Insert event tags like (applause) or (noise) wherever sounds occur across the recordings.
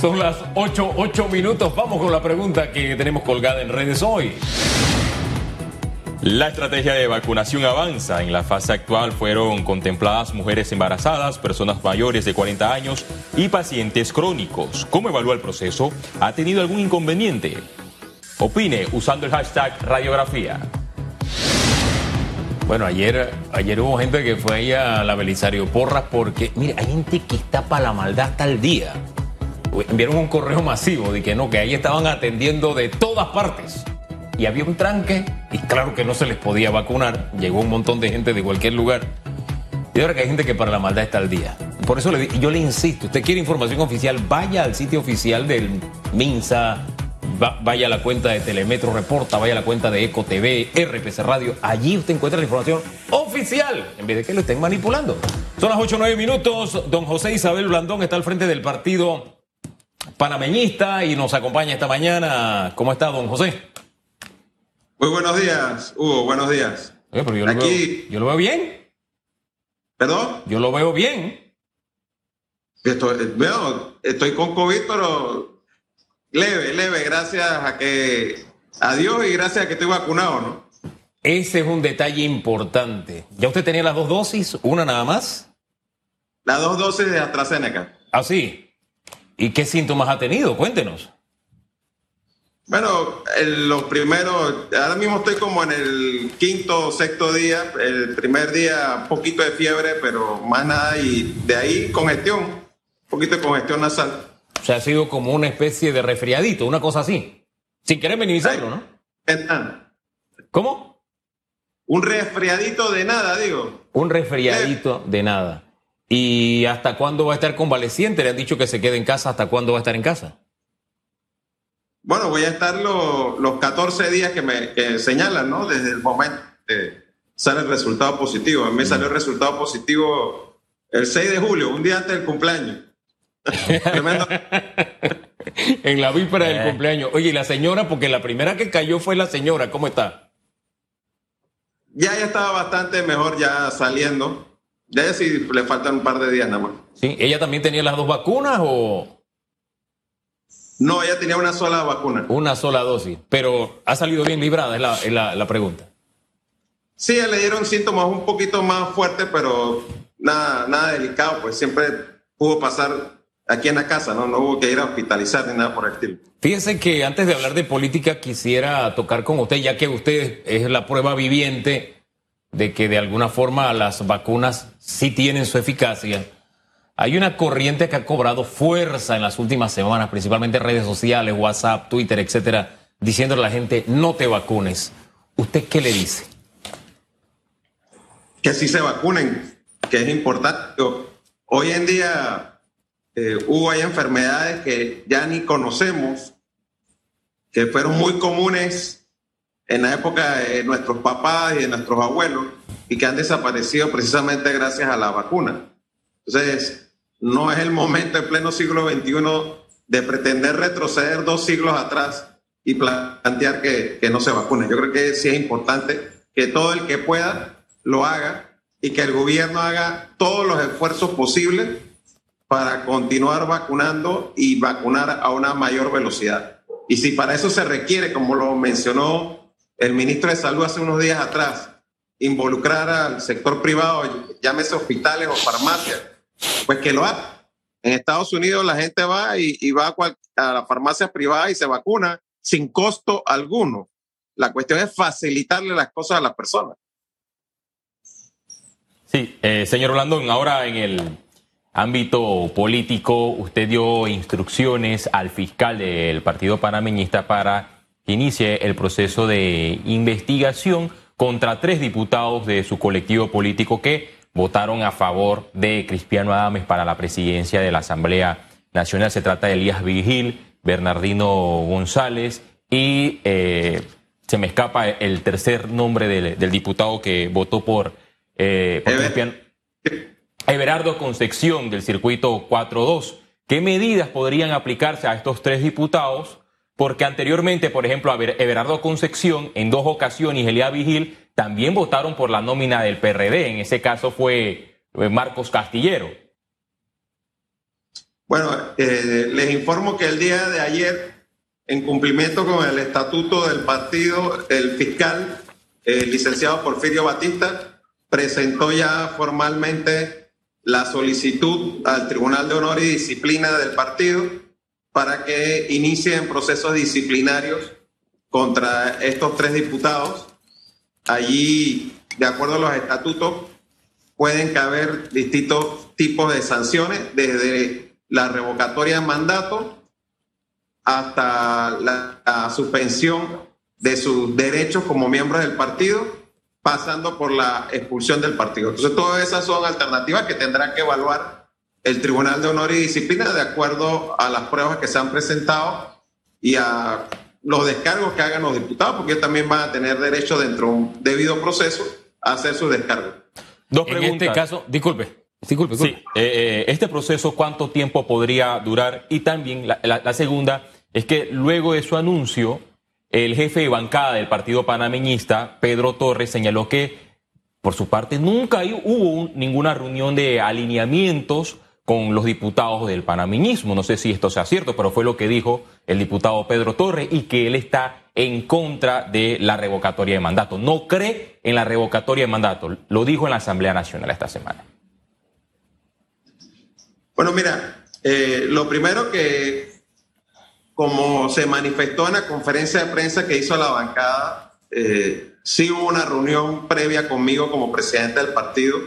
Son las 8, 8 minutos. Vamos con la pregunta que tenemos colgada en redes hoy. La estrategia de vacunación avanza. En la fase actual fueron contempladas mujeres embarazadas, personas mayores de 40 años y pacientes crónicos. ¿Cómo evalúa el proceso? ¿Ha tenido algún inconveniente? Opine usando el hashtag radiografía. Bueno, ayer, ayer hubo gente que fue ahí a la Belisario Porras porque, mire, hay gente que está para la maldad hasta el día. Enviaron un correo masivo de que no, que ahí estaban atendiendo de todas partes. Y había un tranque y claro que no se les podía vacunar. Llegó un montón de gente de cualquier lugar. Y ahora que hay gente que para la maldad está al día. Por eso yo le insisto, usted quiere información oficial, vaya al sitio oficial del MINSA, vaya a la cuenta de Telemetro Reporta, vaya a la cuenta de Eco TV, RPC Radio. Allí usted encuentra la información oficial, en vez de que lo estén manipulando. Son las 8 o 9 minutos. Don José Isabel Blandón está al frente del partido panameñista y nos acompaña esta mañana. ¿Cómo está, don José? Muy buenos días, Hugo, buenos días. yo, Aquí... lo veo, yo lo veo bien. ¿Perdón? Yo lo veo bien. Estoy, estoy con COVID, pero Leve, leve, gracias a que a Dios y gracias a que estoy vacunado, ¿no? Ese es un detalle importante. ¿Ya usted tenía las dos dosis? ¿Una nada más? Las dos dosis de AstraZeneca. ¿Ah, sí? ¿Y qué síntomas ha tenido? Cuéntenos. Bueno, los primeros, ahora mismo estoy como en el quinto o sexto día. El primer día, un poquito de fiebre, pero más nada. Y de ahí congestión, un poquito de congestión nasal. O sea, ha sido como una especie de resfriadito, una cosa así. Sin querer minimizarlo, ¿no? ¿Cómo? Un resfriadito de nada, digo. Un resfriadito de nada. ¿Y hasta cuándo va a estar convaleciente? Le han dicho que se quede en casa. ¿Hasta cuándo va a estar en casa? Bueno, voy a estar los 14 días que me señalan, ¿no? Desde el momento que sale el resultado positivo. A mí me salió el resultado positivo el 6 de julio, un día antes del cumpleaños. (laughs) en la víspera del eh. cumpleaños. Oye, y la señora, porque la primera que cayó fue la señora, ¿cómo está? Ya, ya estaba bastante mejor ya saliendo. Ya si le faltan un par de días nada más. Sí, ¿ella también tenía las dos vacunas o...? No, ella tenía una sola vacuna. Una sola dosis, pero ha salido bien librada, es la, es la, la pregunta. Sí, le dieron síntomas un poquito más fuertes, pero nada, nada delicado, pues siempre pudo pasar aquí en la casa, ¿no? No hubo que ir a hospitalizar ni nada por el estilo. Fíjense que antes de hablar de política quisiera tocar con usted, ya que usted es la prueba viviente de que de alguna forma las vacunas sí tienen su eficacia. Hay una corriente que ha cobrado fuerza en las últimas semanas, principalmente en redes sociales, WhatsApp, Twitter, etcétera, diciéndole a la gente no te vacunes. ¿Usted qué le dice? Que sí se vacunen, que es importante. Hoy en día eh, hubo hay enfermedades que ya ni conocemos, que fueron muy comunes en la época de nuestros papás y de nuestros abuelos y que han desaparecido precisamente gracias a la vacuna. Entonces, no es el momento en pleno siglo XXI de pretender retroceder dos siglos atrás y plantear que, que no se vacune. Yo creo que sí es importante que todo el que pueda lo haga y que el gobierno haga todos los esfuerzos posibles para continuar vacunando y vacunar a una mayor velocidad. Y si para eso se requiere, como lo mencionó el ministro de Salud hace unos días atrás, involucrar al sector privado, llámese hospitales o farmacias, pues que lo haga. En Estados Unidos la gente va y, va a, la farmacia privada y se vacuna sin costo alguno. La cuestión es facilitarle las cosas a las personas. Sí, eh, señor Blandón, ahora en el ámbito político, usted dio instrucciones al fiscal del Partido Panameñista para que inicie el proceso de investigación contra tres diputados de su colectivo político que votaron a favor de Cristiano Adames para la presidencia de la Asamblea Nacional. Se trata de Elías Vigil, Bernardino González y eh, se me escapa el tercer nombre del, diputado que votó por, eh, por Cristiano. Everardo Concepción del circuito 4-2. ¿Qué medidas podrían aplicarse a estos tres diputados? Porque anteriormente, por ejemplo, Everardo Concepción, en dos ocasiones, y Elia Vigil también votaron por la nómina del PRD. En ese caso fue eh, Marcos Castillero. Bueno, eh, les informo que el día de ayer, en cumplimiento con el estatuto del partido, el fiscal, el licenciado Porfirio Batista, presentó ya formalmente la solicitud al Tribunal de Honor y Disciplina del partido para que inicien procesos disciplinarios contra estos tres diputados. Allí, de acuerdo a los estatutos, pueden caber distintos tipos de sanciones, desde la revocatoria de mandato hasta la, suspensión de sus derechos como miembros del partido, pasando por la expulsión del partido. Entonces, todas esas son alternativas que tendrá que evaluar el Tribunal de Honor y Disciplina de acuerdo a las pruebas que se han presentado y a los descargos que hagan los diputados, porque ellos también van a tener derecho dentro de un debido proceso a hacer su descargo. Dos en este caso, disculpe. Disculpe, Sí, eh, eh, este proceso, ¿cuánto tiempo podría durar? Y también la, segunda es que luego de su anuncio, el jefe de bancada del partido panameñista, Pedro Torres, señaló que, por su parte, nunca hubo ninguna reunión de alineamientos con los diputados del panameñismo. No sé si esto sea cierto, pero fue lo que dijo el diputado Pedro Torres y que él está en contra de la revocatoria de mandato. No cree en la revocatoria de mandato. Lo dijo en la Asamblea Nacional esta semana. Bueno, mira, eh, lo primero que, como se manifestó en la conferencia de prensa que hizo la bancada, eh, sí hubo una reunión previa conmigo como presidente del partido.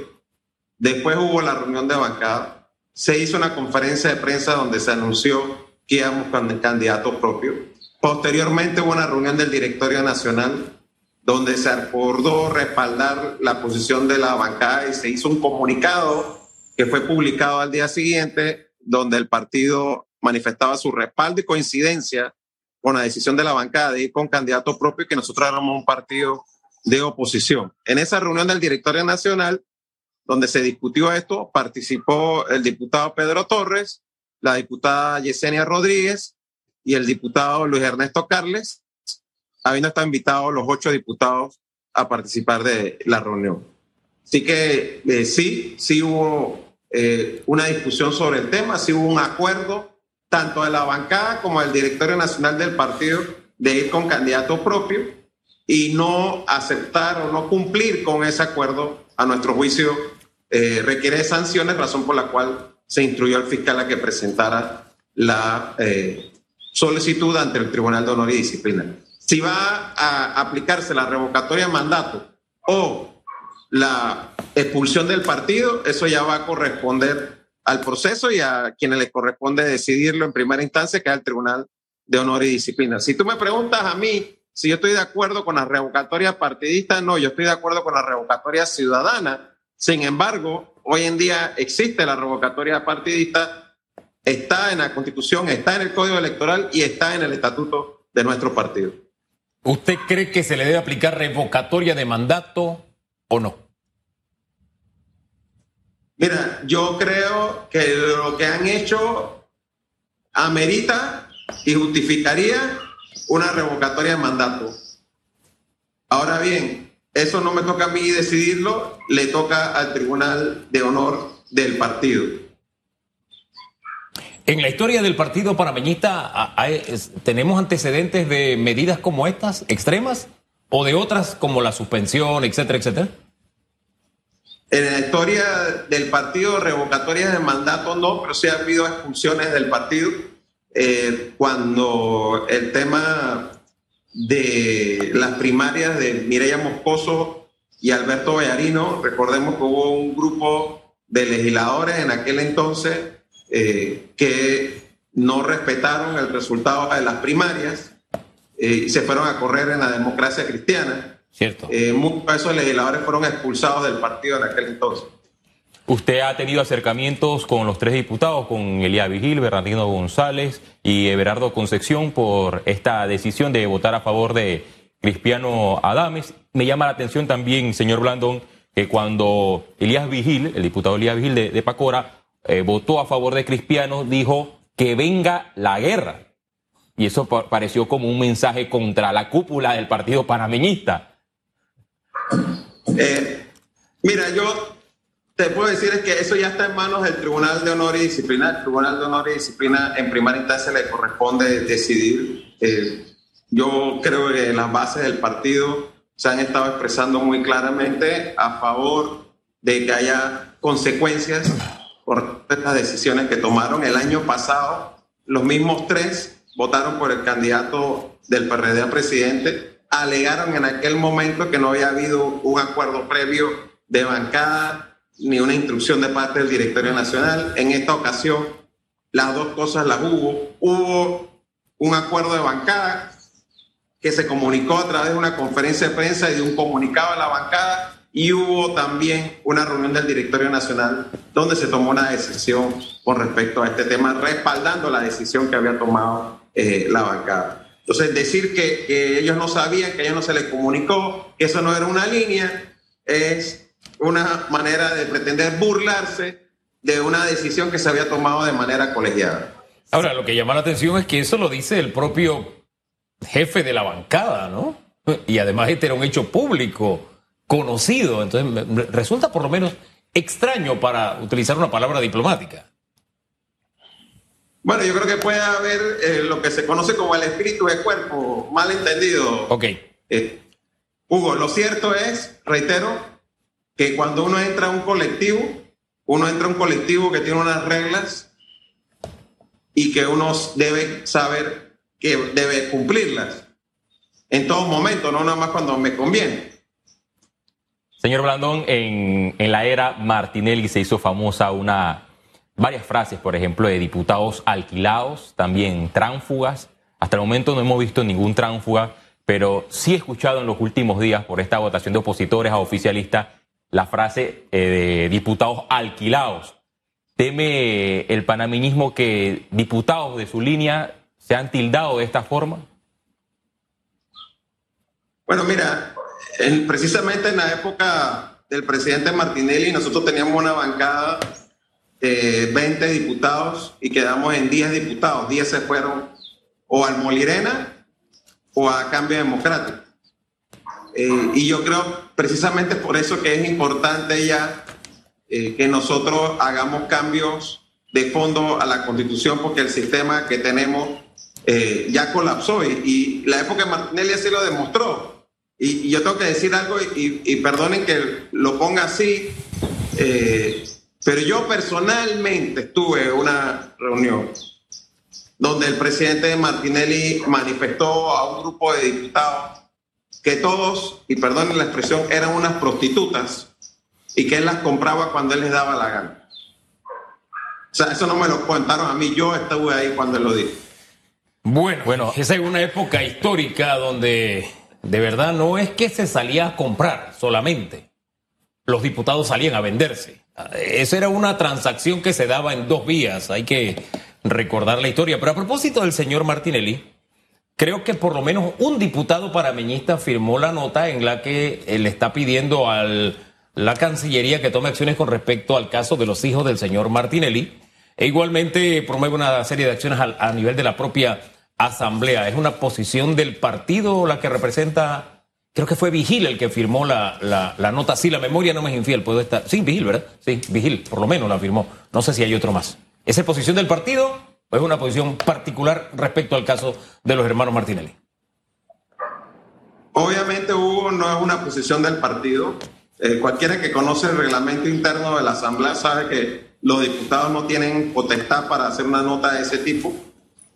Después hubo la reunión de bancada se hizo una conferencia de prensa donde se anunció que íbamos con el candidato propio. Posteriormente hubo una reunión del directorio nacional donde se acordó respaldar la posición de la bancada y se hizo un comunicado que fue publicado al día siguiente donde el partido manifestaba su respaldo y coincidencia con la decisión de la bancada de ir con candidato propio y que nosotros éramos un partido de oposición. En esa reunión del directorio nacional donde se discutió esto, participó el diputado Pedro Torres, la diputada Yesenia Rodríguez y el diputado Luis Ernesto Carles, habiendo estado invitados los ocho diputados a participar de la reunión. Así que eh, sí, sí hubo eh, una discusión sobre el tema, sí hubo un acuerdo tanto de la bancada como del directorio nacional del partido de ir con candidato propio y no aceptar o no cumplir con ese acuerdo, a nuestro juicio, eh, requiere sanciones, razón por la cual se instruyó al fiscal a que presentara la eh, solicitud ante el Tribunal de Honor y Disciplina. Si va a aplicarse la revocatoria de mandato o la expulsión del partido, eso ya va a corresponder al proceso y a quienes les corresponde decidirlo en primera instancia, que es el Tribunal de Honor y Disciplina. Si tú me preguntas a mí si yo estoy de acuerdo con la revocatoria partidista, no, yo estoy de acuerdo con la revocatoria ciudadana, sin embargo, hoy en día existe la revocatoria partidista, está en la Constitución, está en el Código Electoral y está en el Estatuto de nuestro partido. ¿Usted cree que se le debe aplicar revocatoria de mandato o no? Mira, yo creo que lo que han hecho amerita y justificaría una revocatoria de mandato. Ahora bien, eso no me toca a mí decidirlo, le toca al Tribunal de Honor del partido. En la historia del partido panameñista, ¿tenemos antecedentes de medidas como estas, extremas, o de otras como la suspensión, etcétera, etcétera? En la historia del partido, revocatorias de mandato no, pero sí ha habido expulsiones del partido. Eh, cuando el tema de las primarias de Mireya Moscoso y Alberto Vallarino. Recordemos que hubo un grupo de legisladores en aquel entonces eh, que no respetaron el resultado de las primarias eh, y se fueron a correr en la democracia cristiana. Cierto. Eh, muchos de esos legisladores fueron expulsados del partido en aquel entonces. Usted ha tenido acercamientos con los tres diputados, con Elías Vigil, Bernardino González y Everardo Concepción por esta decisión de votar a favor de Cristiano Adames. Me llama la atención también, señor Blandón, que cuando Elías Vigil, el diputado Elías Vigil de, Pacora, eh, votó a favor de Cristiano, dijo que venga la guerra. Y eso pareció como un mensaje contra la cúpula del partido panameñista. Eh, mira, yo te puedo decir es que eso ya está en manos del Tribunal de Honor y Disciplina. El Tribunal de Honor y Disciplina en primera instancia le corresponde decidir. Eh, yo creo que las bases del partido se han estado expresando muy claramente a favor de que haya consecuencias por estas decisiones que tomaron el año pasado. Los mismos tres votaron por el candidato del PRD a presidente, alegaron en aquel momento que no había habido un acuerdo previo de bancada ni una instrucción de parte del directorio nacional. En esta ocasión, las dos cosas las hubo. Hubo un acuerdo de bancada que se comunicó a través de una conferencia de prensa y de un comunicado a la bancada y hubo también una reunión del directorio nacional donde se tomó una decisión con respecto a este tema, respaldando la decisión que había tomado eh, la bancada. Entonces, decir que, que, ellos no sabían, que a ellos no se les comunicó, que eso no era una línea, es una manera de pretender burlarse de una decisión que se había tomado de manera colegiada. Ahora, lo que llama la atención es que eso lo dice el propio jefe de la bancada, ¿no? Y además este era un hecho público, conocido. Entonces, resulta por lo menos extraño para utilizar una palabra diplomática. Bueno, yo creo que puede haber eh, lo que se conoce como el espíritu de cuerpo, mal entendido. Ok. Eh, Hugo, lo cierto es, reitero, que cuando uno entra a un colectivo, uno entra a un colectivo que tiene unas reglas y que uno debe saber que debe cumplirlas en todo momento, no nada más cuando me conviene. Señor Blandón, en, en la era Martinelli se hizo famosa una varias frases, por ejemplo, de diputados alquilados, también tránfugas. Hasta el momento no hemos visto ningún tránfuga, pero sí he escuchado en los últimos días por esta votación de opositores a oficialistas la frase eh, de diputados alquilados. ¿Teme el panameñismo que diputados de su línea se han tildado de esta forma? Bueno, mira, en, precisamente en la época del presidente Martinelli nosotros teníamos una bancada de 20 diputados y quedamos en 10 diputados. 10 se fueron o al Molirena o a Cambio Democrático. Eh, y yo creo precisamente por eso que es importante ya eh, que nosotros hagamos cambios de fondo a la constitución porque el sistema que tenemos eh, ya colapsó y, y, la época de Martinelli así lo demostró. Y, y yo tengo que decir algo y, y, perdonen que lo ponga así, eh, pero yo personalmente estuve en una reunión donde el presidente Martinelli manifestó a un grupo de diputados que todos, y perdonen la expresión, eran unas prostitutas y que él las compraba cuando él les daba la gana. O sea, eso no me lo contaron a mí, yo estuve ahí cuando él lo dijo. Bueno, bueno, esa es una época histórica donde de verdad no es que se salía a comprar solamente, los diputados salían a venderse. Esa era una transacción que se daba en dos vías, hay que recordar la historia. Pero a propósito del señor Martinelli, creo que por lo menos un diputado parameñista firmó la nota en la que le está pidiendo a la Cancillería que tome acciones con respecto al caso de los hijos del señor Martinelli. E igualmente promueve una serie de acciones a, nivel de la propia Asamblea. ¿Es una posición del partido la que representa? Creo que fue Vigil el que firmó la, la, nota. Sí, la memoria no me es infiel, puedo estar. Sí, Vigil, ¿verdad? Sí, Vigil, por lo menos la firmó. No sé si hay otro más. ¿Es posición del partido es una posición particular respecto al caso de los hermanos Martinelli? Obviamente, Hugo, no es una posición del partido. Eh, cualquiera que conoce el reglamento interno de la Asamblea sabe que los diputados no tienen potestad para hacer una nota de ese tipo.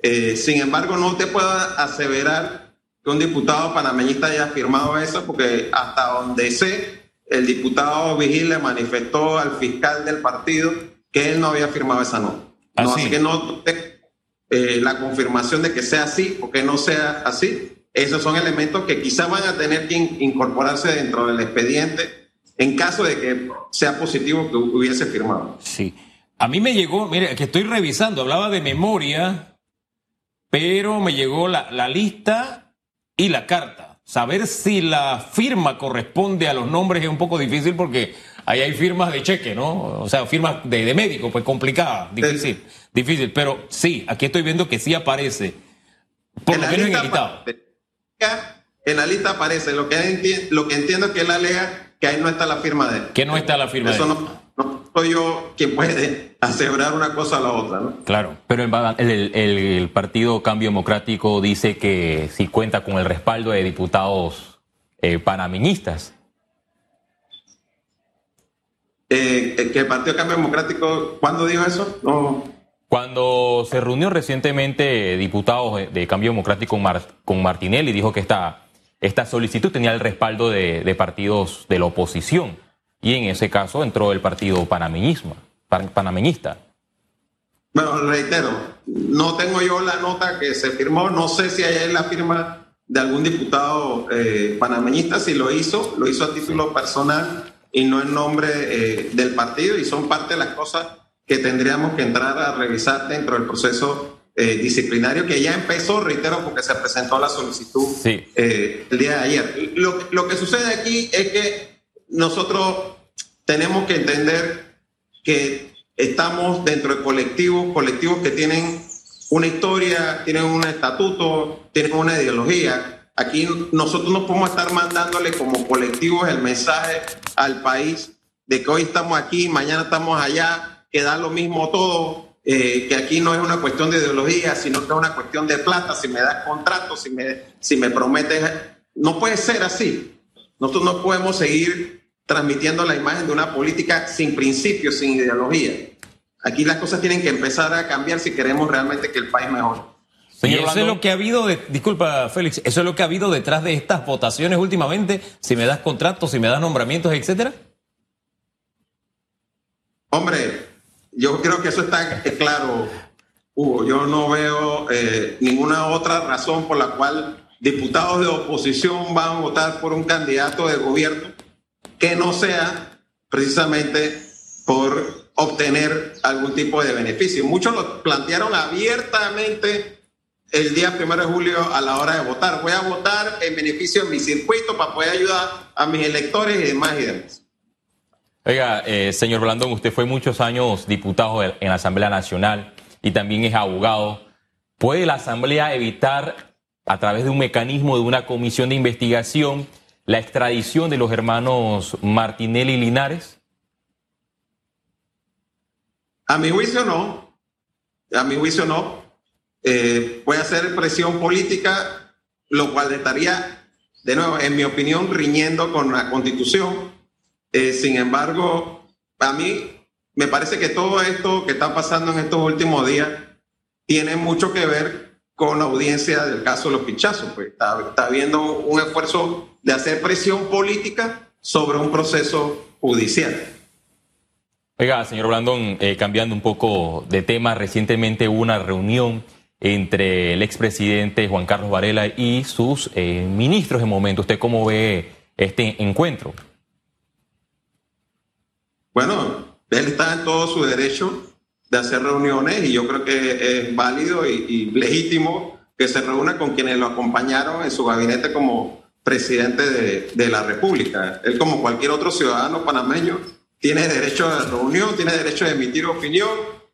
Eh, sin embargo, no te puedo aseverar que un diputado panameñista haya firmado eso, porque hasta donde sé, el diputado Vigil le manifestó al fiscal del partido que él no había firmado esa nota. No, así que no eh, la confirmación de que sea así o que no sea así. Esos son elementos que quizá van a tener que incorporarse dentro del expediente en caso de que sea positivo que hubiese firmado. Sí. A mí me llegó, mire, que estoy revisando, hablaba de memoria, pero me llegó la, la lista y la carta. Saber si la firma corresponde a los nombres es un poco difícil porque ahí hay firmas de cheque, ¿no? O sea, firmas de, de médico, pues complicada, difícil, sí. difícil. Pero sí, aquí estoy viendo que sí aparece, por lo menos en el listado. En la lista aparece, lo que, entiendo, lo que entiendo es que él alega que ahí no está la firma de él. Que no está la firma Eso de él. No, no, soy yo quien puede asegurar una cosa a la otra. ¿no? Claro, pero el, Partido Cambio Democrático dice que si cuenta con el respaldo de diputados eh, panameñistas. Eh, ¿Que el Partido Cambio Democrático, cuándo dijo eso? No. Cuando se reunió recientemente diputados de Cambio Democrático con, Martinelli, dijo que esta, esta solicitud tenía el respaldo de, partidos de la oposición. Y en ese caso entró el partido panameñismo, panameñista. Bueno, reitero, no tengo yo la nota que se firmó, no sé si hay la firma de algún diputado eh, panameñista, si lo hizo, lo hizo a título personal y no en nombre eh, del partido, y son parte de las cosas que tendríamos que entrar a revisar dentro del proceso eh, disciplinario que ya empezó, reitero, porque se presentó la solicitud eh, el día de ayer. Lo, lo, que sucede aquí es que nosotros tenemos que entender que estamos dentro de colectivos, colectivos que tienen una historia, tienen un estatuto, tienen una ideología. Aquí nosotros no podemos estar mandándole como colectivos el mensaje al país de que hoy estamos aquí, mañana estamos allá, que da lo mismo todo, eh, que aquí no es una cuestión de ideología, sino que es una cuestión de plata, si me das contrato, si me, si me prometes, no puede ser así. Nosotros no podemos seguir transmitiendo la imagen de una política sin principios, sin ideología. Aquí las cosas tienen que empezar a cambiar si queremos realmente que el país mejore. Y eso es lo que ha habido, de, disculpa Félix, eso es lo que ha habido detrás de estas votaciones últimamente, si me das contratos, si me das nombramientos, etcétera. Hombre, yo creo que eso está claro, Hugo. Yo no veo eh, ninguna otra razón por la cual diputados de oposición van a votar por un candidato de gobierno que no sea precisamente por obtener algún tipo de beneficio. Muchos lo plantearon abiertamente el día primero de julio a la hora de votar. Voy a votar en beneficio de mi circuito para poder ayudar a mis electores y demás y demás. Oiga, eh, señor Blandón, usted fue muchos años diputado en la Asamblea Nacional y también es abogado. ¿Puede la Asamblea evitar, a través de un mecanismo de una comisión de investigación, la extradición de los hermanos Martinelli y Linares? A mi juicio no. A mi juicio no. Eh, puede hacer presión política, lo cual estaría, de nuevo, en mi opinión, riñendo con la constitución eh, sin embargo, a mí me parece que todo esto que está pasando en estos últimos días tiene mucho que ver con la audiencia del caso de los pinchazos. Pues está, está habiendo un esfuerzo de hacer presión política sobre un proceso judicial. Oiga, señor Blandón, eh, cambiando un poco de tema, recientemente hubo una reunión entre el expresidente Juan Carlos Varela y sus eh, ministros en momento. ¿Usted cómo ve este encuentro? Bueno, él está en todo su derecho de hacer reuniones y yo creo que es válido y, legítimo que se reúna con quienes lo acompañaron en su gabinete como presidente de, la República. Él, como cualquier otro ciudadano panameño, tiene derecho a reunión, tiene derecho a emitir opinión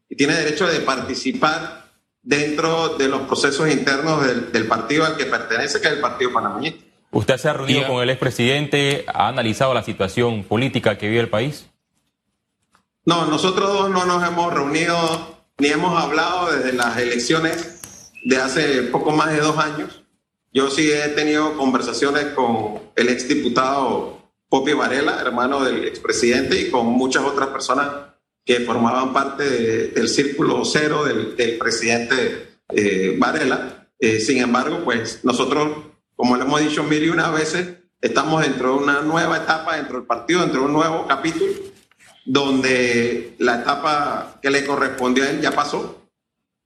y tiene derecho de participar dentro de los procesos internos del, del partido al que pertenece, que es el Partido Panameño. ¿Usted se ha reunido con el expresidente? ¿Ha analizado la situación política que vive el país? No, nosotros dos no nos hemos reunido ni hemos hablado desde las elecciones de hace poco más de dos años. Yo sí he tenido conversaciones con el exdiputado Popi Varela, hermano del expresidente, y con muchas otras personas que formaban parte del círculo cero del, presidente eh, Varela. Eh, sin embargo, pues nosotros, como le hemos dicho mil y una veces, estamos dentro de una nueva etapa dentro del partido, dentro de un nuevo capítulo donde la etapa que le correspondió a él ya pasó.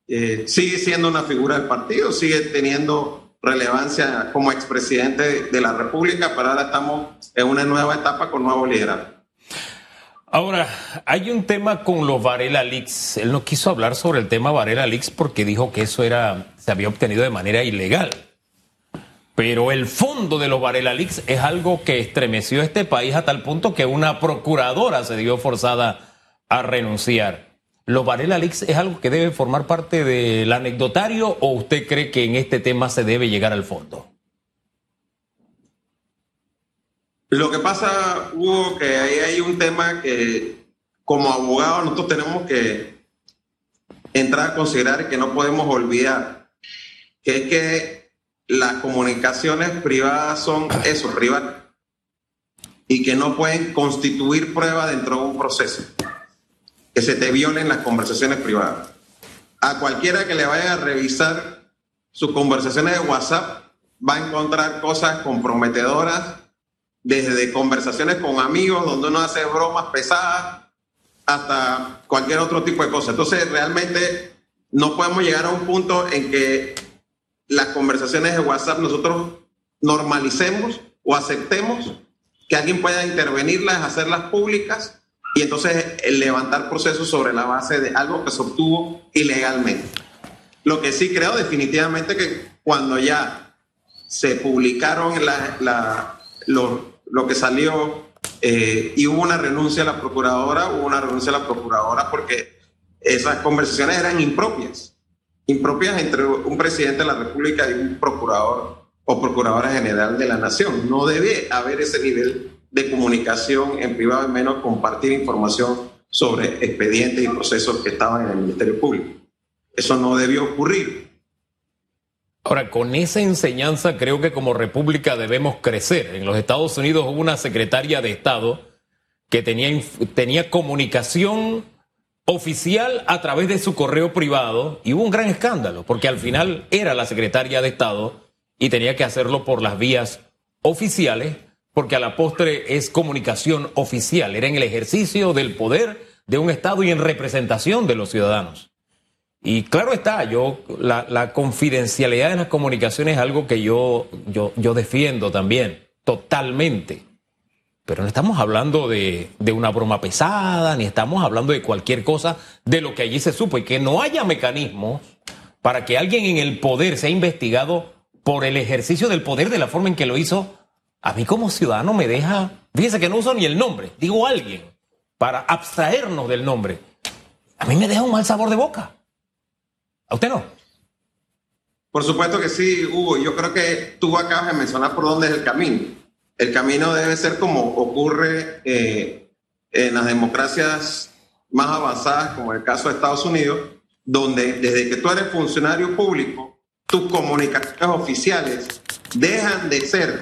Eh, sigue siendo una figura del partido, sigue teniendo relevancia como expresidente de la República, pero ahora estamos en una nueva etapa con nuevo liderazgo. Ahora, hay un tema con los Varela Leaks. Él no quiso hablar sobre el tema Varela Leaks porque dijo que eso era, se había obtenido de manera ilegal. Pero el fondo de los Varela Leaks es algo que estremeció este país a tal punto que una procuradora se dio forzada a renunciar. ¿Los Varela Leaks es algo que debe formar parte del anecdotario o usted cree que en este tema se debe llegar al fondo? Lo que pasa, Hugo, que ahí hay un tema que como abogados nosotros tenemos que entrar a considerar que no podemos olvidar que es que las comunicaciones privadas son eso, privadas, y que no pueden constituir prueba dentro de un proceso, que se te violen las conversaciones privadas. A cualquiera que le vaya a revisar sus conversaciones de WhatsApp va a encontrar cosas comprometedoras, desde conversaciones con amigos donde uno hace bromas pesadas hasta cualquier otro tipo de cosa. Entonces, realmente no podemos llegar a un punto en que las conversaciones de WhatsApp nosotros normalicemos o aceptemos que alguien pueda intervenirlas, hacerlas públicas y entonces levantar procesos sobre la base de algo que se obtuvo ilegalmente. Lo que sí creo definitivamente que cuando ya se publicaron la, lo, lo, que salió eh, y hubo una renuncia a la procuradora, hubo una renuncia a la procuradora porque esas conversaciones eran impropias, impropias entre un presidente de la República y un procurador o procuradora general de la nación. No debe haber ese nivel de comunicación en privado y menos compartir información sobre expedientes y procesos que estaban en el Ministerio Público. Eso no debió ocurrir. Ahora, con esa enseñanza creo que como república debemos crecer. En los Estados Unidos hubo una secretaria de Estado que tenía, comunicación oficial a través de su correo privado y hubo un gran escándalo, porque al final era la secretaria de Estado y tenía que hacerlo por las vías oficiales, porque a la postre es comunicación oficial, era en el ejercicio del poder de un Estado y en representación de los ciudadanos. Y claro está, yo la, confidencialidad de las comunicaciones es algo que yo, yo, yo defiendo también, totalmente. Pero no estamos hablando de, de, una broma pesada, ni estamos hablando de cualquier cosa de lo que allí se supo, y que no haya mecanismos para que alguien en el poder sea investigado por el ejercicio del poder de la forma en que lo hizo, a mí como ciudadano me deja, fíjese que no uso ni el nombre, digo alguien, para abstraernos del nombre. A mí me deja un mal sabor de boca. ¿A usted no? Por supuesto que sí, Hugo. Yo creo que tú acabas de mencionar por dónde es el camino. El camino debe ser como ocurre eh, en las democracias más avanzadas, como el caso de Estados Unidos, donde desde que tú eres funcionario público, tus comunicaciones oficiales dejan de ser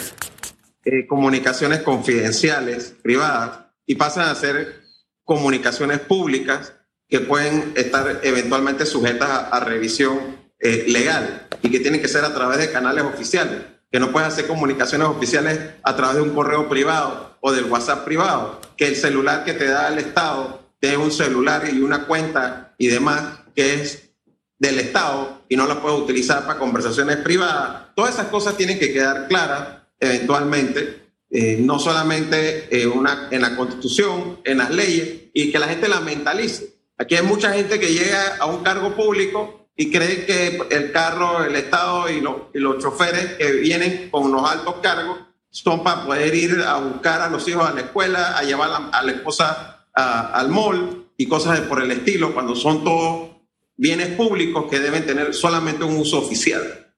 eh, comunicaciones confidenciales, privadas, y pasan a ser comunicaciones públicas que pueden estar eventualmente sujetas a, revisión eh, legal y que tienen que ser a través de canales oficiales, que no puedes hacer comunicaciones oficiales a través de un correo privado o del WhatsApp privado, que el celular que te da el Estado tiene un celular y una cuenta y demás que es del Estado y no la puedo utilizar para conversaciones privadas. Todas esas cosas tienen que quedar claras eventualmente, eh, no solamente en, una, en la Constitución, en las leyes, y que la gente la mentalice. Aquí hay mucha gente que llega a un cargo público y cree que el carro, el Estado y, y los choferes que vienen con los altos cargos son para poder ir a buscar a los hijos a la escuela, a llevar a, la esposa al mall y cosas por el estilo, cuando son todos bienes públicos que deben tener solamente un uso oficial.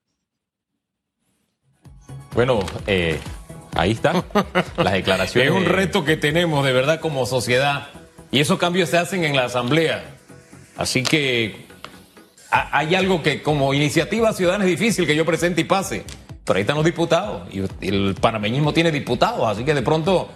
Bueno, eh, ahí está. Las (laughs) declaraciones. Es un reto que tenemos de verdad como sociedad. Y esos cambios se hacen en la Asamblea. Así que hay algo que como iniciativa ciudadana es difícil que yo presente y pase. Pero ahí están los diputados. Y el panameñismo tiene diputados. Así que de pronto,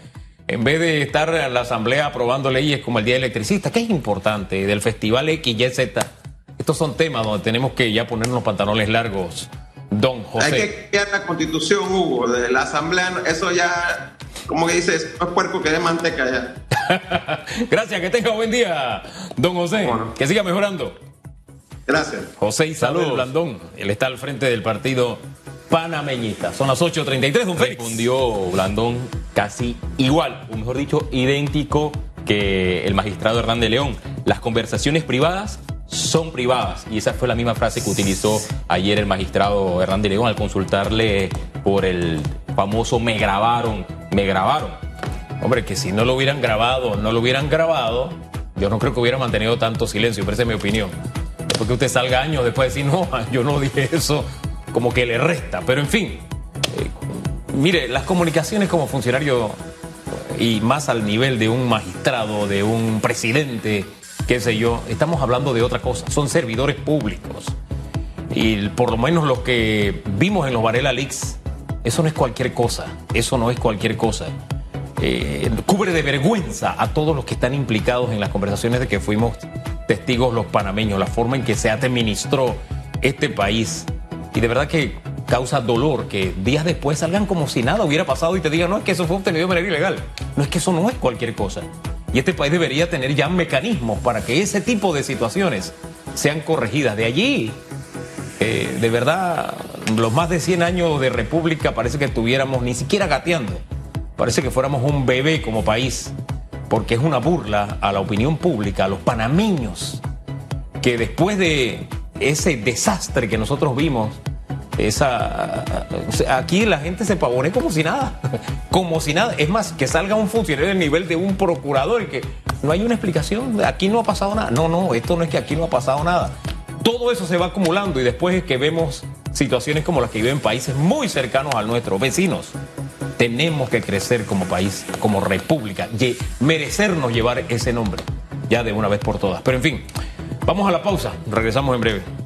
en vez de estar en la Asamblea aprobando leyes como el Día Electricista, que es importante, del Festival X, Y, Z estos son temas donde tenemos que ya ponernos los pantalones largos, don José. Hay que cambiar la constitución, Hugo, de la asamblea, eso ya, como que dices, es puerco que de manteca ya. (laughs) Gracias, que tenga buen día, don José. Que siga mejorando. Gracias. José Isabel Blandón, él está al frente del partido panameñista. Son las 8.33, don Félix. Respondió Blandón casi igual, o mejor dicho, idéntico que el magistrado Hernán de León. Las conversaciones privadas son privadas. Y esa fue la misma frase que utilizó ayer el magistrado Hernández León al consultarle por el famoso me grabaron, me grabaron. Hombre, que si no lo hubieran grabado, no lo hubieran grabado, yo no creo que hubiera mantenido tanto silencio, pero esa es mi opinión. Porque usted salga años después de decir, no, (laughs) yo no dije eso, como que le resta. Pero en fin, eh, mire, las comunicaciones como funcionario y más al nivel de un magistrado, de un presidente, qué sé yo, estamos hablando de otra cosa, son servidores públicos. Y por lo menos los que vimos en los Varela Leaks, eso no es cualquier cosa, eso no es cualquier cosa. Eh, cubre de vergüenza a todos los que están implicados en las conversaciones de que fuimos testigos los panameños, la forma en que se administró este país. Y de verdad que causa dolor que días después salgan como si nada hubiera pasado y te digan, no, es que eso fue obtenido de manera ilegal. No es que eso no es cualquier cosa. Y este país debería tener ya mecanismos para que ese tipo de situaciones sean corregidas. De allí, eh, de verdad, los más de 100 años de república parece que estuviéramos ni siquiera gateando. Parece que fuéramos un bebé como país, porque es una burla a la opinión pública, a los panameños, que después de ese desastre que nosotros vimos, esa aquí la gente se pavone como si nada, (laughs) como si nada. Es más, que salga un funcionario del nivel de un procurador y que no hay una explicación, aquí no ha pasado nada. No, no, esto no es que aquí no ha pasado nada. Todo eso se va acumulando y después es que vemos situaciones como las que viven países muy cercanos a nuestros vecinos. Tenemos que crecer como país, como república, y merecernos llevar ese nombre, ya de una vez por todas. Pero en fin, vamos a la pausa, regresamos en breve.